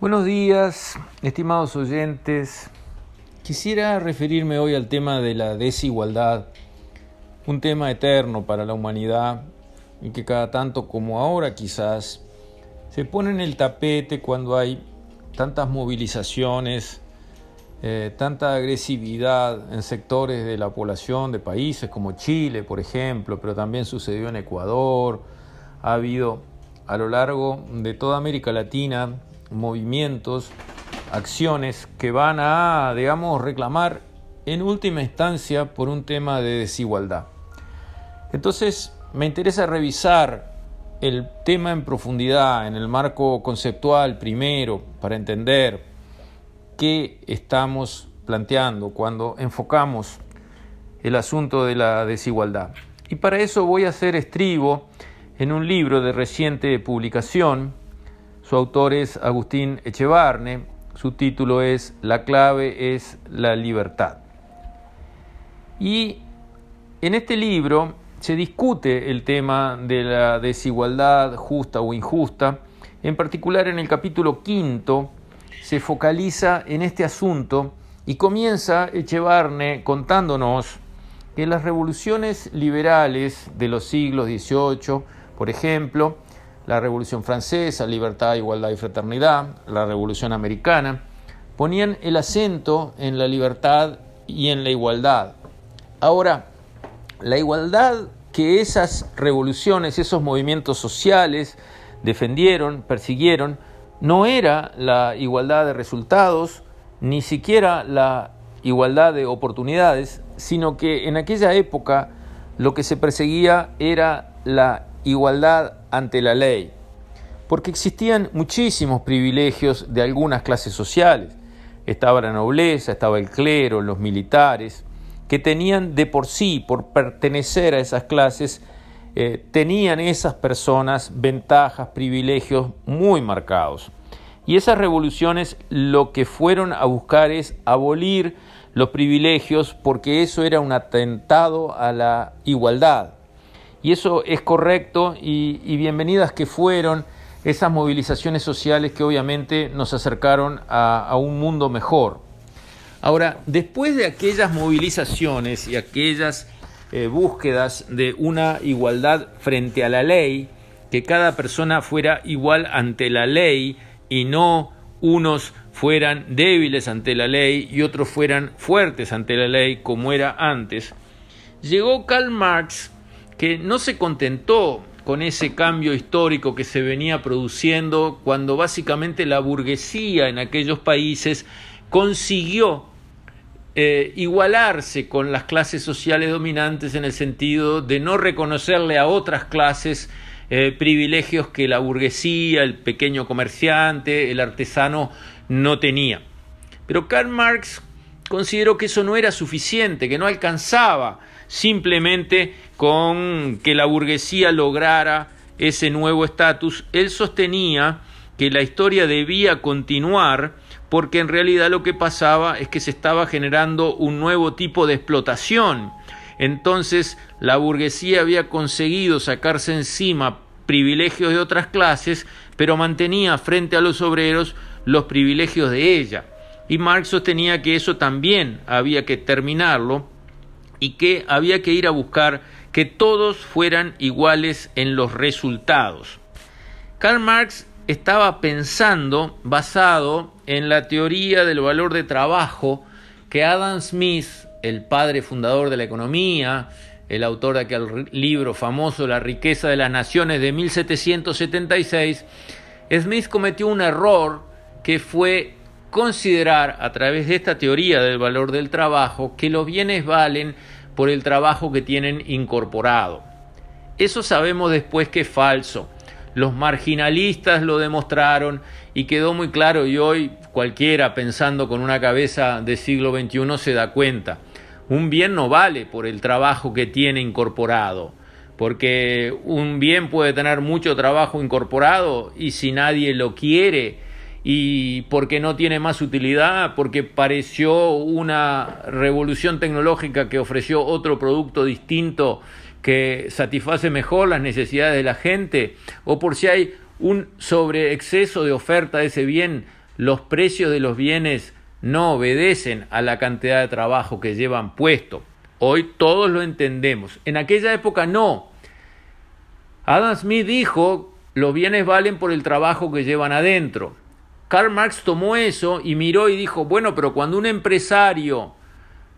Buenos días, estimados oyentes. Quisiera referirme hoy al tema de la desigualdad, un tema eterno para la humanidad y que cada tanto como ahora quizás se pone en el tapete cuando hay tantas movilizaciones, eh, tanta agresividad en sectores de la población de países como Chile, por ejemplo, pero también sucedió en Ecuador, ha habido a lo largo de toda América Latina movimientos, acciones que van a, digamos, reclamar en última instancia por un tema de desigualdad. Entonces, me interesa revisar el tema en profundidad, en el marco conceptual primero, para entender qué estamos planteando cuando enfocamos el asunto de la desigualdad. Y para eso voy a hacer estribo en un libro de reciente publicación su autor es Agustín Echevarne, su título es La clave es la libertad. Y en este libro se discute el tema de la desigualdad justa o injusta, en particular en el capítulo quinto se focaliza en este asunto y comienza Echevarne contándonos que las revoluciones liberales de los siglos XVIII, por ejemplo, la Revolución Francesa, libertad, igualdad y fraternidad, la Revolución Americana, ponían el acento en la libertad y en la igualdad. Ahora, la igualdad que esas revoluciones, esos movimientos sociales defendieron, persiguieron, no era la igualdad de resultados, ni siquiera la igualdad de oportunidades, sino que en aquella época lo que se perseguía era la igualdad ante la ley, porque existían muchísimos privilegios de algunas clases sociales. Estaba la nobleza, estaba el clero, los militares, que tenían de por sí, por pertenecer a esas clases, eh, tenían esas personas ventajas, privilegios muy marcados. Y esas revoluciones lo que fueron a buscar es abolir los privilegios porque eso era un atentado a la igualdad. Y eso es correcto y, bienvenidas que fueron esas movilizaciones sociales que obviamente nos acercaron a, un mundo mejor. Ahora, después de aquellas movilizaciones y aquellas eh, búsquedas de una igualdad frente a la ley, que cada persona fuera igual ante la ley y no unos fueran débiles ante la ley y otros fueran fuertes ante la ley como era antes, llegó Karl Marx que no se contentó con ese cambio histórico que se venía produciendo cuando básicamente la burguesía en aquellos países consiguió eh, igualarse con las clases sociales dominantes en el sentido de no reconocerle a otras clases eh, privilegios que la burguesía, el pequeño comerciante, el artesano no tenía. Pero Karl Marx consideró que eso no era suficiente, que no alcanzaba simplemente con que la burguesía lograra ese nuevo estatus, él sostenía que la historia debía continuar porque en realidad lo que pasaba es que se estaba generando un nuevo tipo de explotación. Entonces la burguesía había conseguido sacarse encima privilegios de otras clases, pero mantenía frente a los obreros los privilegios de ella. Y Marx sostenía que eso también había que terminarlo y que había que ir a buscar que todos fueran iguales en los resultados. Karl Marx estaba pensando basado en la teoría del valor de trabajo que Adam Smith, el padre fundador de la economía, el autor de aquel libro famoso La riqueza de las naciones de 1776, Smith cometió un error que fue considerar a través de esta teoría del valor del trabajo que los bienes valen por el trabajo que tienen incorporado. Eso sabemos después que es falso. Los marginalistas lo demostraron y quedó muy claro y hoy cualquiera pensando con una cabeza del siglo XXI se da cuenta. Un bien no vale por el trabajo que tiene incorporado, porque un bien puede tener mucho trabajo incorporado y si nadie lo quiere, y porque no tiene más utilidad, porque pareció una revolución tecnológica que ofreció otro producto distinto que satisface mejor las necesidades de la gente, o por si hay un sobreexceso de oferta de ese bien los precios de los bienes no obedecen a la cantidad de trabajo que llevan puesto. Hoy todos lo entendemos. En aquella época no. Adam Smith dijo, los bienes valen por el trabajo que llevan adentro. Karl Marx tomó eso y miró y dijo, bueno, pero cuando un empresario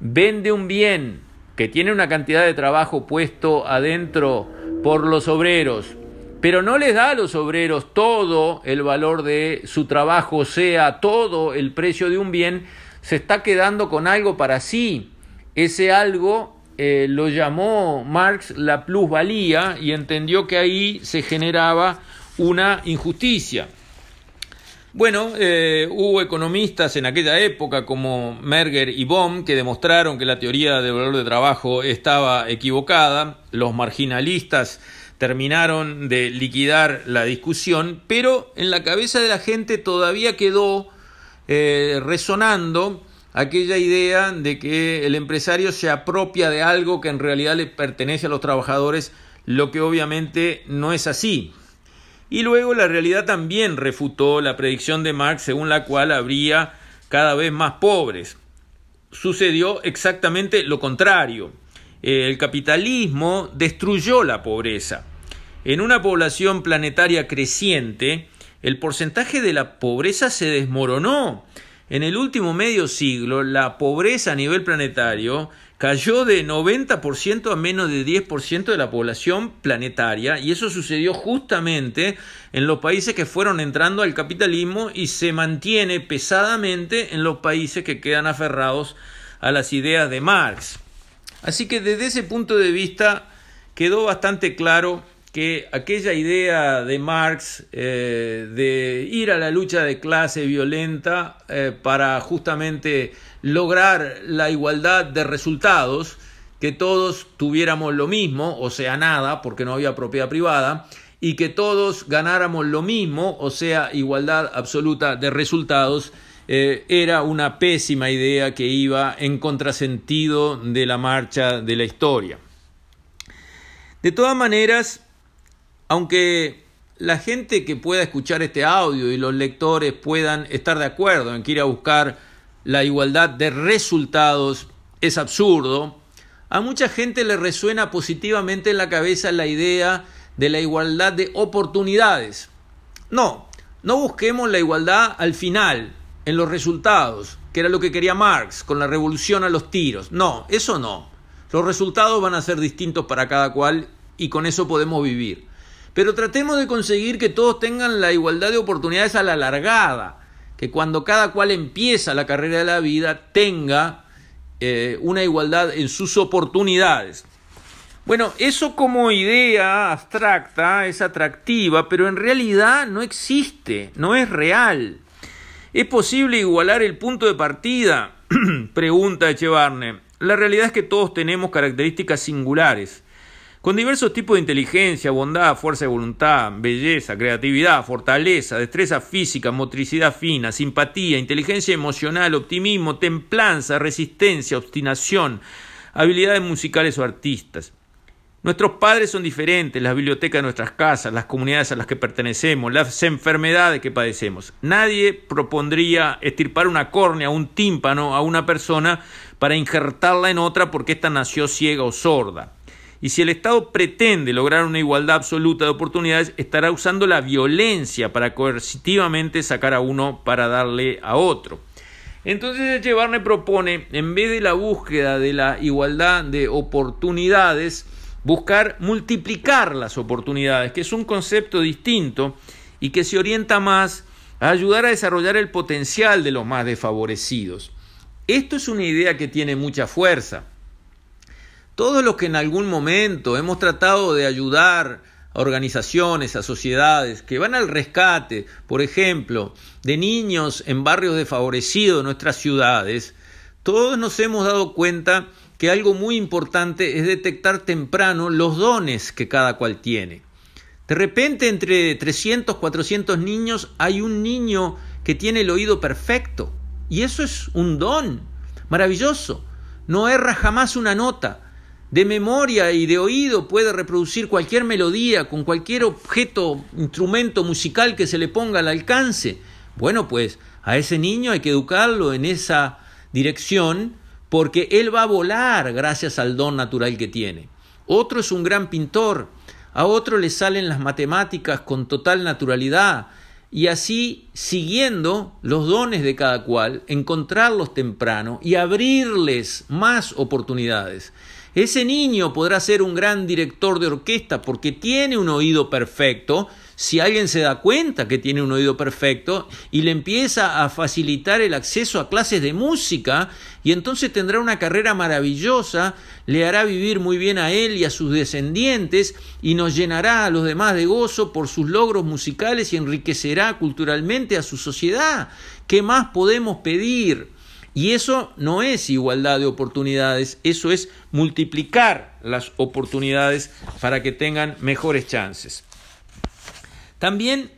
vende un bien que tiene una cantidad de trabajo puesto adentro por los obreros, pero no les da a los obreros todo el valor de su trabajo, o sea, todo el precio de un bien, se está quedando con algo para sí. Ese algo eh, lo llamó Marx la plusvalía y entendió que ahí se generaba una injusticia. Bueno, eh, hubo economistas en aquella época como Merger y Bohm que demostraron que la teoría del valor de trabajo estaba equivocada. Los marginalistas terminaron de liquidar la discusión, pero en la cabeza de la gente todavía quedó eh, resonando aquella idea de que el empresario se apropia de algo que en realidad le pertenece a los trabajadores, lo que obviamente no es así. Y luego la realidad también refutó la predicción de Marx según la cual habría cada vez más pobres. Sucedió exactamente lo contrario. El capitalismo destruyó la pobreza. En una población planetaria creciente, el porcentaje de la pobreza se desmoronó. En el último medio siglo, la pobreza a nivel planetario cayó de 90% a menos de 10% de la población planetaria y eso sucedió justamente en los países que fueron entrando al capitalismo y se mantiene pesadamente en los países que quedan aferrados a las ideas de Marx. Así que desde ese punto de vista quedó bastante claro que aquella idea de Marx eh, de ir a la lucha de clase violenta eh, para justamente lograr la igualdad de resultados, que todos tuviéramos lo mismo, o sea, nada, porque no había propiedad privada, y que todos ganáramos lo mismo, o sea, igualdad absoluta de resultados, eh, era una pésima idea que iba en contrasentido de la marcha de la historia. De todas maneras, aunque la gente que pueda escuchar este audio y los lectores puedan estar de acuerdo en que ir a buscar la igualdad de resultados es absurdo, a mucha gente le resuena positivamente en la cabeza la idea de la igualdad de oportunidades. No, no busquemos la igualdad al final, en los resultados, que era lo que quería Marx con la revolución a los tiros. No, eso no. Los resultados van a ser distintos para cada cual y con eso podemos vivir. Pero tratemos de conseguir que todos tengan la igualdad de oportunidades a la largada, que cuando cada cual empieza la carrera de la vida tenga eh, una igualdad en sus oportunidades. Bueno, eso como idea abstracta es atractiva, pero en realidad no existe, no es real. ¿Es posible igualar el punto de partida? Pregunta Echevarne. La realidad es que todos tenemos características singulares con diversos tipos de inteligencia, bondad, fuerza de voluntad, belleza, creatividad, fortaleza, destreza física, motricidad fina, simpatía, inteligencia emocional, optimismo, templanza, resistencia, obstinación, habilidades musicales o artistas. Nuestros padres son diferentes, las bibliotecas de nuestras casas, las comunidades a las que pertenecemos, las enfermedades que padecemos. Nadie propondría estirpar una córnea, un tímpano a una persona para injertarla en otra porque ésta nació ciega o sorda. Y si el Estado pretende lograr una igualdad absoluta de oportunidades, estará usando la violencia para coercitivamente sacar a uno para darle a otro. Entonces Echevarne propone, en vez de la búsqueda de la igualdad de oportunidades, buscar multiplicar las oportunidades, que es un concepto distinto y que se orienta más a ayudar a desarrollar el potencial de los más desfavorecidos. Esto es una idea que tiene mucha fuerza. Todos los que en algún momento hemos tratado de ayudar a organizaciones, a sociedades que van al rescate, por ejemplo, de niños en barrios desfavorecidos de nuestras ciudades, todos nos hemos dado cuenta que algo muy importante es detectar temprano los dones que cada cual tiene. De repente entre 300, 400 niños hay un niño que tiene el oído perfecto y eso es un don maravilloso. No erra jamás una nota de memoria y de oído puede reproducir cualquier melodía con cualquier objeto, instrumento musical que se le ponga al alcance. Bueno, pues A ese niño hay que educarlo en esa dirección porque él va a volar gracias al don natural que tiene. Otro es un gran pintor, a otro le salen las matemáticas con total naturalidad, y así, siguiendo los dones de cada cual, encontrarlos temprano y abrirles más oportunidades. Ese niño podrá ser un gran director de orquesta porque tiene un oído perfecto, si alguien se da cuenta que tiene un oído perfecto y le empieza a facilitar el acceso a clases de música, y entonces tendrá una carrera maravillosa, le hará vivir muy bien a él y a sus descendientes, y nos llenará a los demás de gozo por sus logros musicales y enriquecerá culturalmente a su sociedad. ¿Qué más podemos pedir? Y eso no es igualdad de oportunidades, eso es multiplicar las oportunidades para que tengan mejores chances. También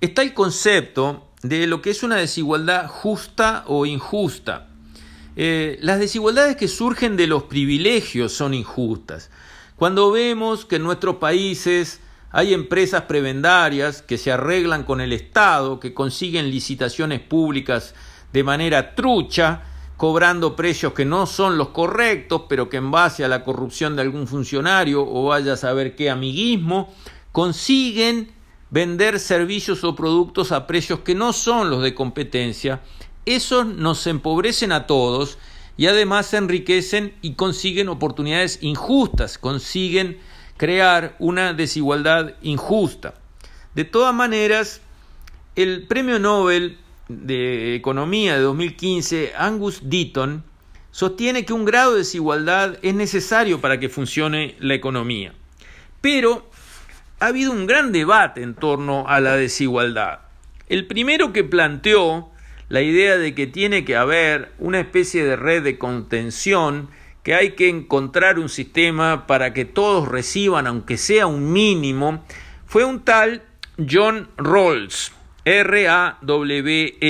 está el concepto de lo que es una desigualdad justa o injusta. Eh, las desigualdades que surgen de los privilegios son injustas. Cuando vemos que en nuestros países hay empresas prebendarias que se arreglan con el Estado, que consiguen licitaciones públicas de manera trucha, cobrando precios que no son los correctos, pero que en base a la corrupción de algún funcionario o vaya a saber qué amiguismo, consiguen vender servicios o productos a precios que no son los de competencia, esos nos empobrecen a todos y además se enriquecen y consiguen oportunidades injustas, consiguen crear una desigualdad injusta. De todas maneras, el premio Nobel de Economía de 2015, Angus Deaton, sostiene que un grado de desigualdad es necesario para que funcione la economía. Pero ha habido un gran debate en torno a la desigualdad. El primero que planteó la idea de que tiene que haber una especie de red de contención, que hay que encontrar un sistema para que todos reciban, aunque sea un mínimo, fue un tal John Rawls, R-A-W-L-S,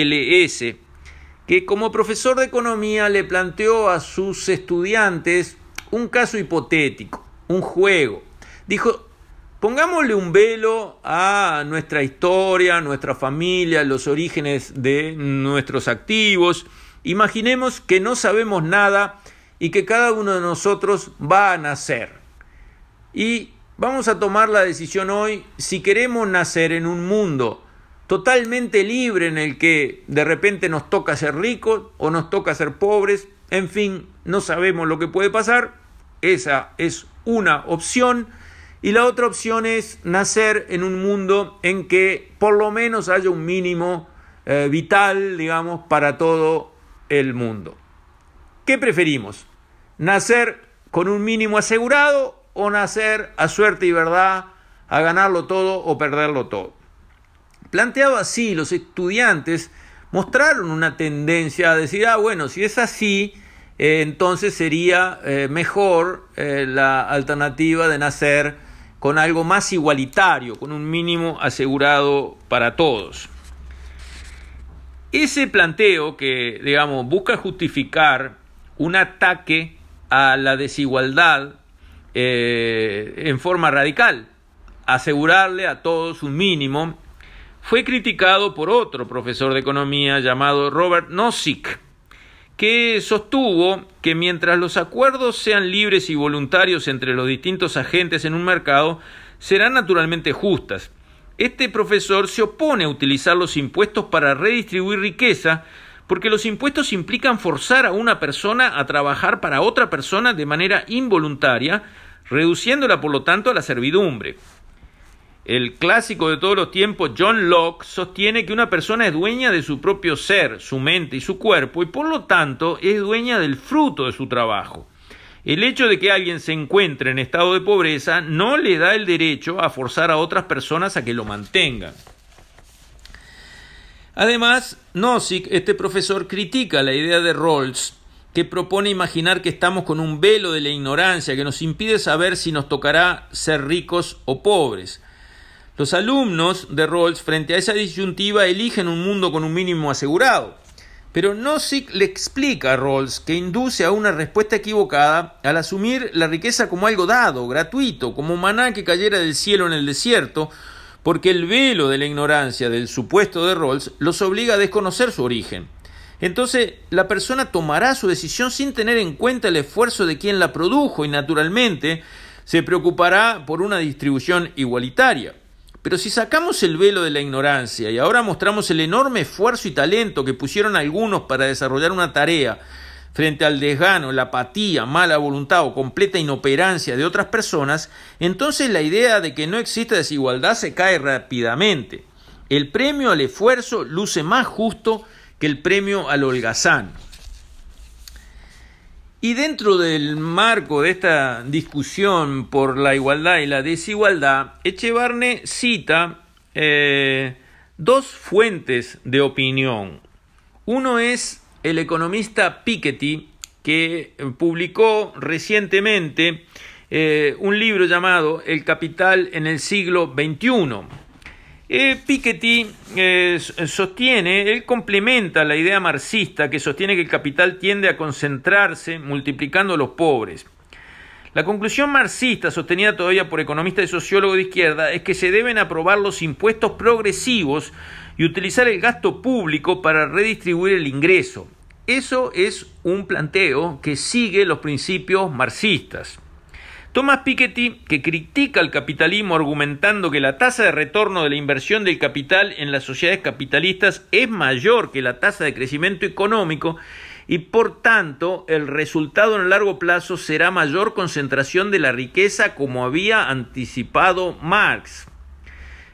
que como profesor de economía le planteó a sus estudiantes un caso hipotético, un juego. Dijo, Pongámosle un velo a nuestra historia, nuestra familia, los orígenes de nuestros activos. Imaginemos que no sabemos nada y que cada uno de nosotros va a nacer. Y vamos a tomar la decisión hoy si queremos nacer en un mundo totalmente libre en el que de repente nos toca ser ricos o nos toca ser pobres, en fin, no sabemos lo que puede pasar. Esa es una opción y la otra opción es nacer en un mundo en que por lo menos haya un mínimo eh, vital, digamos, para todo el mundo. ¿Qué preferimos? ¿Nacer con un mínimo asegurado o nacer a suerte y verdad, a ganarlo todo o perderlo todo? Planteado así, los estudiantes mostraron una tendencia a decir, ah, bueno, si es así, eh, entonces sería eh, mejor la alternativa de nacer con algo más igualitario, con un mínimo asegurado para todos. Ese planteo que, digamos, busca justificar un ataque a la desigualdad eh, en forma radical, asegurarle a todos un mínimo, fue criticado por otro profesor de economía llamado Robert Nozick, que sostuvo que mientras los acuerdos sean libres y voluntarios entre los distintos agentes en un mercado, serán naturalmente justas. Este profesor se opone a utilizar los impuestos para redistribuir riqueza, porque los impuestos implican forzar a una persona a trabajar para otra persona de manera involuntaria, reduciéndola por lo tanto a la servidumbre. El clásico de todos los tiempos, John Locke, sostiene que una persona es dueña de su propio ser, su mente y su cuerpo, y por lo tanto es dueña del fruto de su trabajo. El hecho de que alguien se encuentre en estado de pobreza no le da el derecho a forzar a otras personas a que lo mantengan. Además, Nozick, este profesor, critica la idea de Rawls, que propone imaginar que estamos con un velo de la ignorancia que nos impide saber si nos tocará ser ricos o pobres. Los alumnos de Rawls frente a esa disyuntiva eligen un mundo con un mínimo asegurado. Pero Nozick le explica a Rawls que induce a una respuesta equivocada al asumir la riqueza como algo dado, gratuito, como maná que cayera del cielo en el desierto, porque el velo de la ignorancia del supuesto de Rawls los obliga a desconocer su origen. Entonces la persona tomará su decisión sin tener en cuenta el esfuerzo de quien la produjo y naturalmente se preocupará por una distribución igualitaria. Pero si sacamos el velo de la ignorancia y ahora mostramos el enorme esfuerzo y talento que pusieron algunos para desarrollar una tarea frente al desgano, la apatía, mala voluntad o completa inoperancia de otras personas, entonces la idea de que no existe desigualdad se cae rápidamente. El premio al esfuerzo luce más justo que el premio al holgazán. Y dentro del marco de esta discusión por la igualdad y la desigualdad, Echevarne cita eh, dos fuentes de opinión. Uno es el economista Piketty, que publicó recientemente eh, un libro llamado El capital en el siglo XXI. Eh, Piketty eh, sostiene, él complementa la idea marxista que sostiene que el capital tiende a concentrarse multiplicando a los pobres. La conclusión marxista, sostenida todavía por economistas y sociólogos de izquierda, es que se deben aprobar los impuestos progresivos y utilizar el gasto público para redistribuir el ingreso. Eso es un planteo que sigue los principios marxistas. Thomas Piketty, que critica el capitalismo argumentando que la tasa de retorno de la inversión del capital en las sociedades capitalistas es mayor que la tasa de crecimiento económico y por tanto el resultado en el largo plazo será mayor concentración de la riqueza como había anticipado Marx.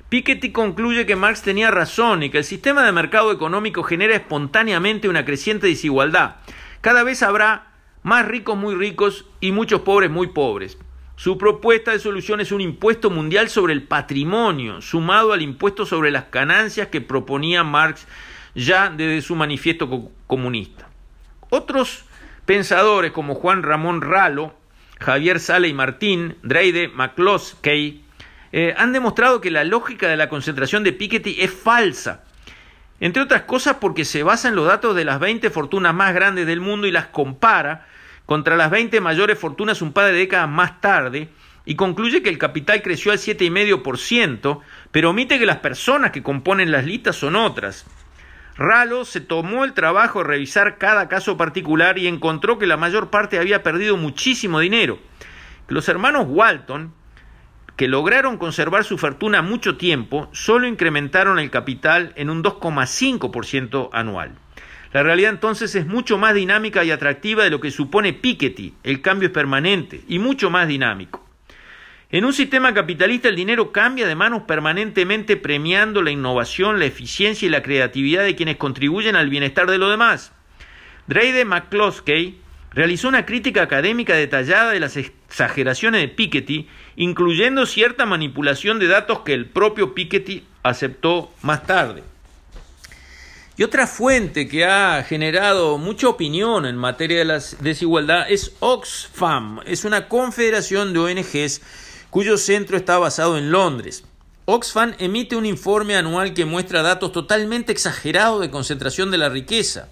Piketty concluye que Marx tenía razón y que el sistema de mercado económico genera espontáneamente una creciente desigualdad. Cada vez habrá más ricos muy ricos y muchos pobres muy pobres. Su propuesta de solución es un impuesto mundial sobre el patrimonio, sumado al impuesto sobre las ganancias que proponía Marx ya desde su manifiesto comunista. Otros pensadores como Juan Ramón Ralo, Javier Sale y Martín, Dreide McCloskey, eh, han demostrado que la lógica de la concentración de Piketty es falsa. Entre otras cosas porque se basa en los datos de las 20 fortunas más grandes del mundo y las compara contra las 20 mayores fortunas un par de décadas más tarde y concluye que el capital creció al 7,5%, pero omite que las personas que componen las listas son otras. Ralo se tomó el trabajo de revisar cada caso particular y encontró que la mayor parte había perdido muchísimo dinero. Los hermanos Walton, que lograron conservar su fortuna mucho tiempo, solo incrementaron el capital en un 2,5% anual. La realidad entonces es mucho más dinámica y atractiva de lo que supone Piketty. El cambio es permanente y mucho más dinámico. En un sistema capitalista el dinero cambia de manos permanentemente premiando la innovación, la eficiencia y la creatividad de quienes contribuyen al bienestar de los demás. Dreide McCloskey realizó una crítica académica detallada de las exageraciones de Piketty, incluyendo cierta manipulación de datos que el propio Piketty aceptó más tarde. Y otra fuente que ha generado mucha opinión en materia de la desigualdad es Oxfam, es una confederación de ONGs cuyo centro está basado en Londres. Oxfam emite un informe anual que muestra datos totalmente exagerados de concentración de la riqueza.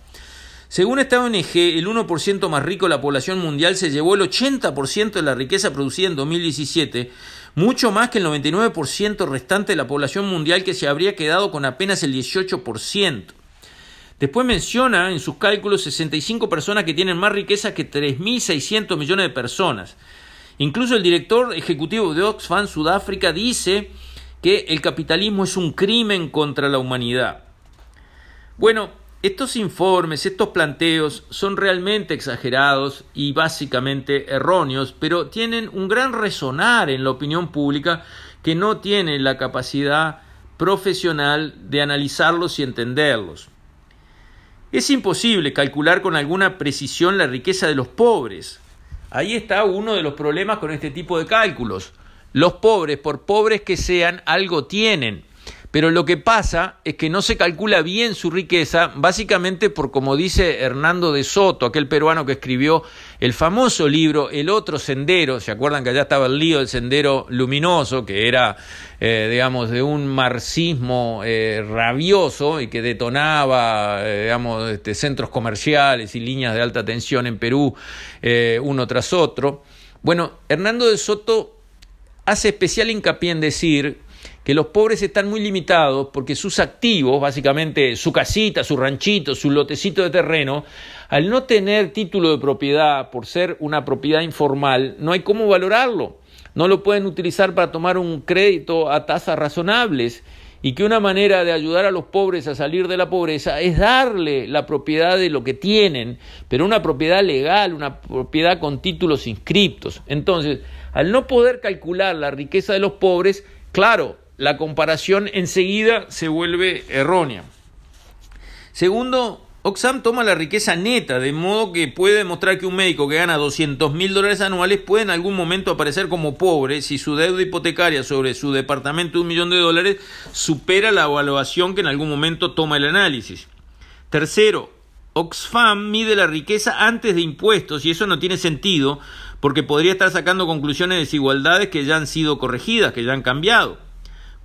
Según esta ONG, el 1% más rico de la población mundial se llevó el 80% de la riqueza producida en 2017, mucho más que el 99% restante de la población mundial que se habría quedado con apenas el 18%. Después menciona en sus cálculos 65 personas que tienen más riqueza que 3.600 millones de personas. Incluso el director ejecutivo de Oxfam Sudáfrica dice que el capitalismo es un crimen contra la humanidad. Bueno, estos informes, estos planteos son realmente exagerados y básicamente erróneos, pero tienen un gran resonar en la opinión pública que no tiene la capacidad profesional de analizarlos y entenderlos. Es imposible calcular con alguna precisión la riqueza de los pobres. Ahí está uno de los problemas con este tipo de cálculos. Los pobres, por pobres que sean, algo tienen pero lo que pasa es que no se calcula bien su riqueza, básicamente por como dice Hernando de Soto, aquel peruano que escribió el famoso libro El otro sendero, ¿se acuerdan que allá estaba el lío del sendero luminoso, que era, eh, digamos, de un marxismo eh, rabioso y que detonaba, eh, digamos, este, centros comerciales y líneas de alta tensión en Perú, uno tras otro? Bueno, Hernando de Soto hace especial hincapié en decir que los pobres están muy limitados porque sus activos, básicamente su casita, su ranchito, su lotecito de terreno, al no tener título de propiedad por ser una propiedad informal, no hay cómo valorarlo. No lo pueden utilizar para tomar un crédito a tasas razonables y que una manera de ayudar a los pobres a salir de la pobreza es darle la propiedad de lo que tienen, pero una propiedad legal, una propiedad con títulos inscriptos. Entonces, al no poder calcular la riqueza de los pobres, claro, la comparación enseguida se vuelve errónea. Segundo, Oxfam toma la riqueza neta, de modo que puede demostrar que un médico que gana 200 mil dólares anuales puede en algún momento aparecer como pobre si su deuda hipotecaria sobre su departamento de un millón de dólares supera la evaluación que en algún momento toma el análisis. Tercero, Oxfam mide la riqueza antes de impuestos y eso no tiene sentido porque podría estar sacando conclusiones de desigualdades que ya han sido corregidas, que ya han cambiado.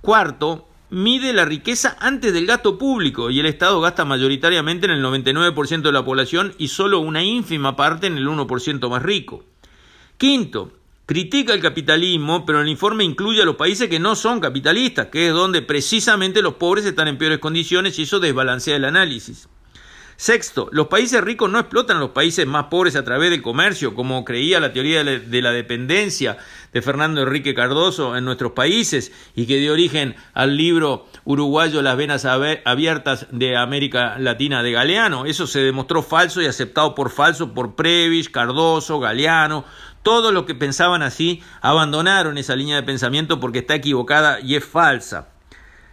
Cuarto, mide la riqueza antes del gasto público y el Estado gasta mayoritariamente en el 99% de la población y solo una ínfima parte en el 1% más rico. Quinto, critica el capitalismo, pero el informe incluye a los países que no son capitalistas, que es donde precisamente los pobres están en peores condiciones y eso desbalancea el análisis. Sexto, los países ricos no explotan a los países más pobres a través del comercio, como creía la teoría de la dependencia de Fernando Enrique Cardoso en nuestros países y que dio origen al libro uruguayo Las venas abiertas de América Latina de Galeano. Eso se demostró falso y aceptado por falso por Previs, Cardoso, Galeano. Todos los que pensaban así abandonaron esa línea de pensamiento porque está equivocada y es falsa.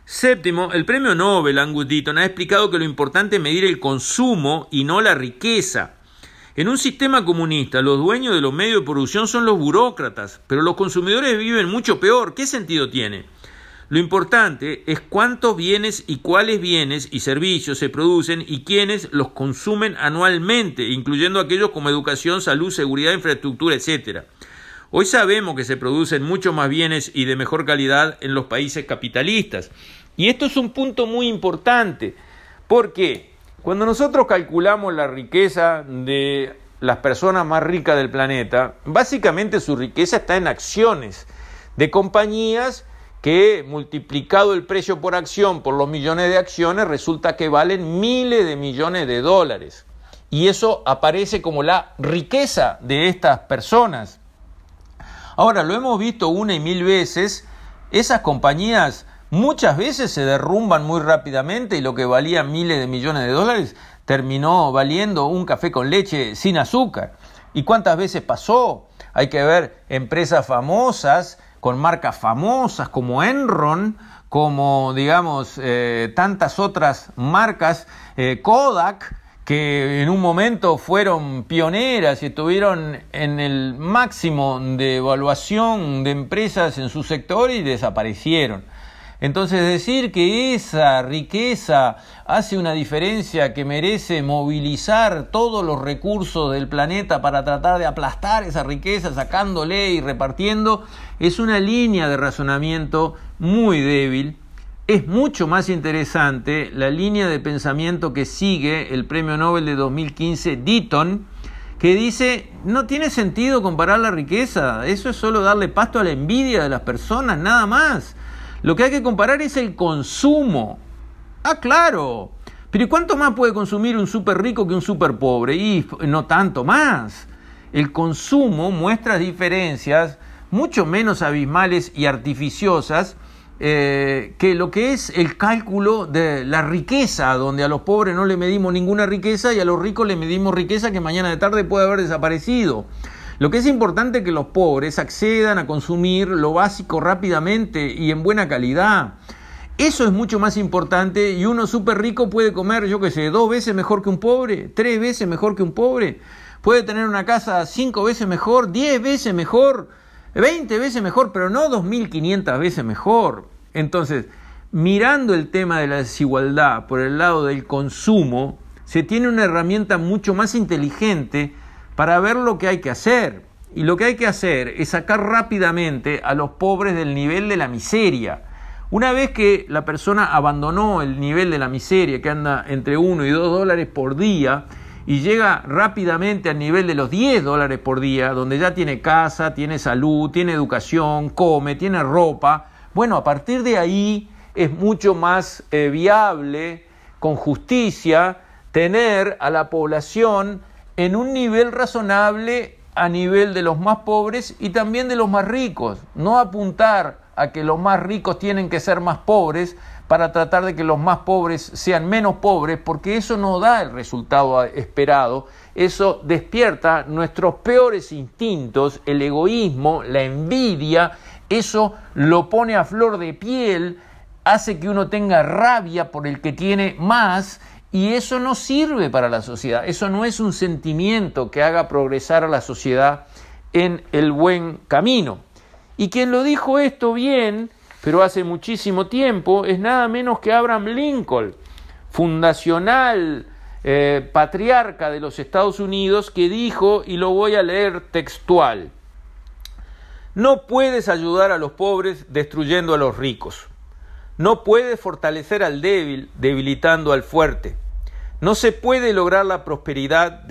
Séptimo, el premio Nobel Angus Deaton ha explicado que lo importante es medir el consumo y no la riqueza. En un sistema comunista, los dueños de los medios de producción son los burócratas, pero los consumidores viven mucho peor. ¿Qué sentido tiene? Lo importante es cuántos bienes y cuáles bienes y servicios se producen y quiénes los consumen anualmente, incluyendo aquellos como educación, salud, seguridad, infraestructura, etc. Hoy sabemos que se producen muchos más bienes y de mejor calidad en los países capitalistas. Y esto es un punto muy importante, porque cuando nosotros calculamos la riqueza de las personas más ricas del planeta, básicamente su riqueza está en acciones de compañías que multiplicado el precio por acción por los millones de acciones resulta que valen miles de millones de dólares. Y eso aparece como la riqueza de estas personas. Ahora, lo hemos visto una y mil veces, esas compañías muchas veces se derrumban muy rápidamente y lo que valía miles de millones de dólares terminó valiendo un café con leche sin azúcar. ¿Y cuántas veces pasó? Hay que ver empresas famosas, con marcas famosas como Enron, como digamos eh, tantas otras marcas, eh, Kodak, que en un momento fueron pioneras y estuvieron en el máximo de evaluación de empresas en su sector y desaparecieron. Entonces decir que esa riqueza hace una diferencia que merece movilizar todos los recursos del planeta para tratar de aplastar esa riqueza sacándole y repartiendo es una línea de razonamiento muy débil. Es mucho más interesante la línea de pensamiento que sigue el Premio Nobel de 2015 Deaton, que dice, no tiene sentido comparar la riqueza, eso es solo darle pasto a la envidia de las personas, nada más. Lo que hay que comparar es el consumo. Ah, claro. Pero ¿y cuánto más puede consumir un súper rico que un súper pobre? Y no tanto más. El consumo muestra diferencias mucho menos abismales y artificiosas eh, que lo que es el cálculo de la riqueza, donde a los pobres no le medimos ninguna riqueza y a los ricos le medimos riqueza que mañana de tarde puede haber desaparecido. Lo que es importante es que los pobres accedan a consumir lo básico rápidamente y en buena calidad. Eso es mucho más importante y uno súper rico puede comer, yo qué sé, dos veces mejor que un pobre, tres veces mejor que un pobre. Puede tener una casa cinco veces mejor, diez veces mejor, veinte veces mejor, pero no dos mil quinientas veces mejor. Entonces, mirando el tema de la desigualdad por el lado del consumo, se tiene una herramienta mucho más inteligente para ver lo que hay que hacer. Y lo que hay que hacer es sacar rápidamente a los pobres del nivel de la miseria. Una vez que la persona abandonó el nivel de la miseria, que anda entre 1 y 2 dólares por día, y llega rápidamente al nivel de los 10 dólares por día, donde ya tiene casa, tiene salud, tiene educación, come, tiene ropa, Bueno, a partir de ahí es mucho más eh, viable, con justicia, tener a la población en un nivel razonable a nivel de los más pobres y también de los más ricos. No apuntar a que los más ricos tienen que ser más pobres para tratar de que los más pobres sean menos pobres, porque eso no da el resultado esperado, eso despierta nuestros peores instintos, el egoísmo, la envidia, eso lo pone a flor de piel, hace que uno tenga rabia por el que tiene más y eso no sirve para la sociedad, eso no es un sentimiento que haga progresar a la sociedad en el buen camino. Y quien lo dijo esto bien, pero hace muchísimo tiempo, es nada menos que Abraham Lincoln, fundacional eh, patriarca de los Estados Unidos, que dijo, y lo voy a leer textual, no puedes ayudar a los pobres destruyendo a los ricos. No puedes fortalecer al débil debilitando al fuerte. No se puede lograr la prosperidad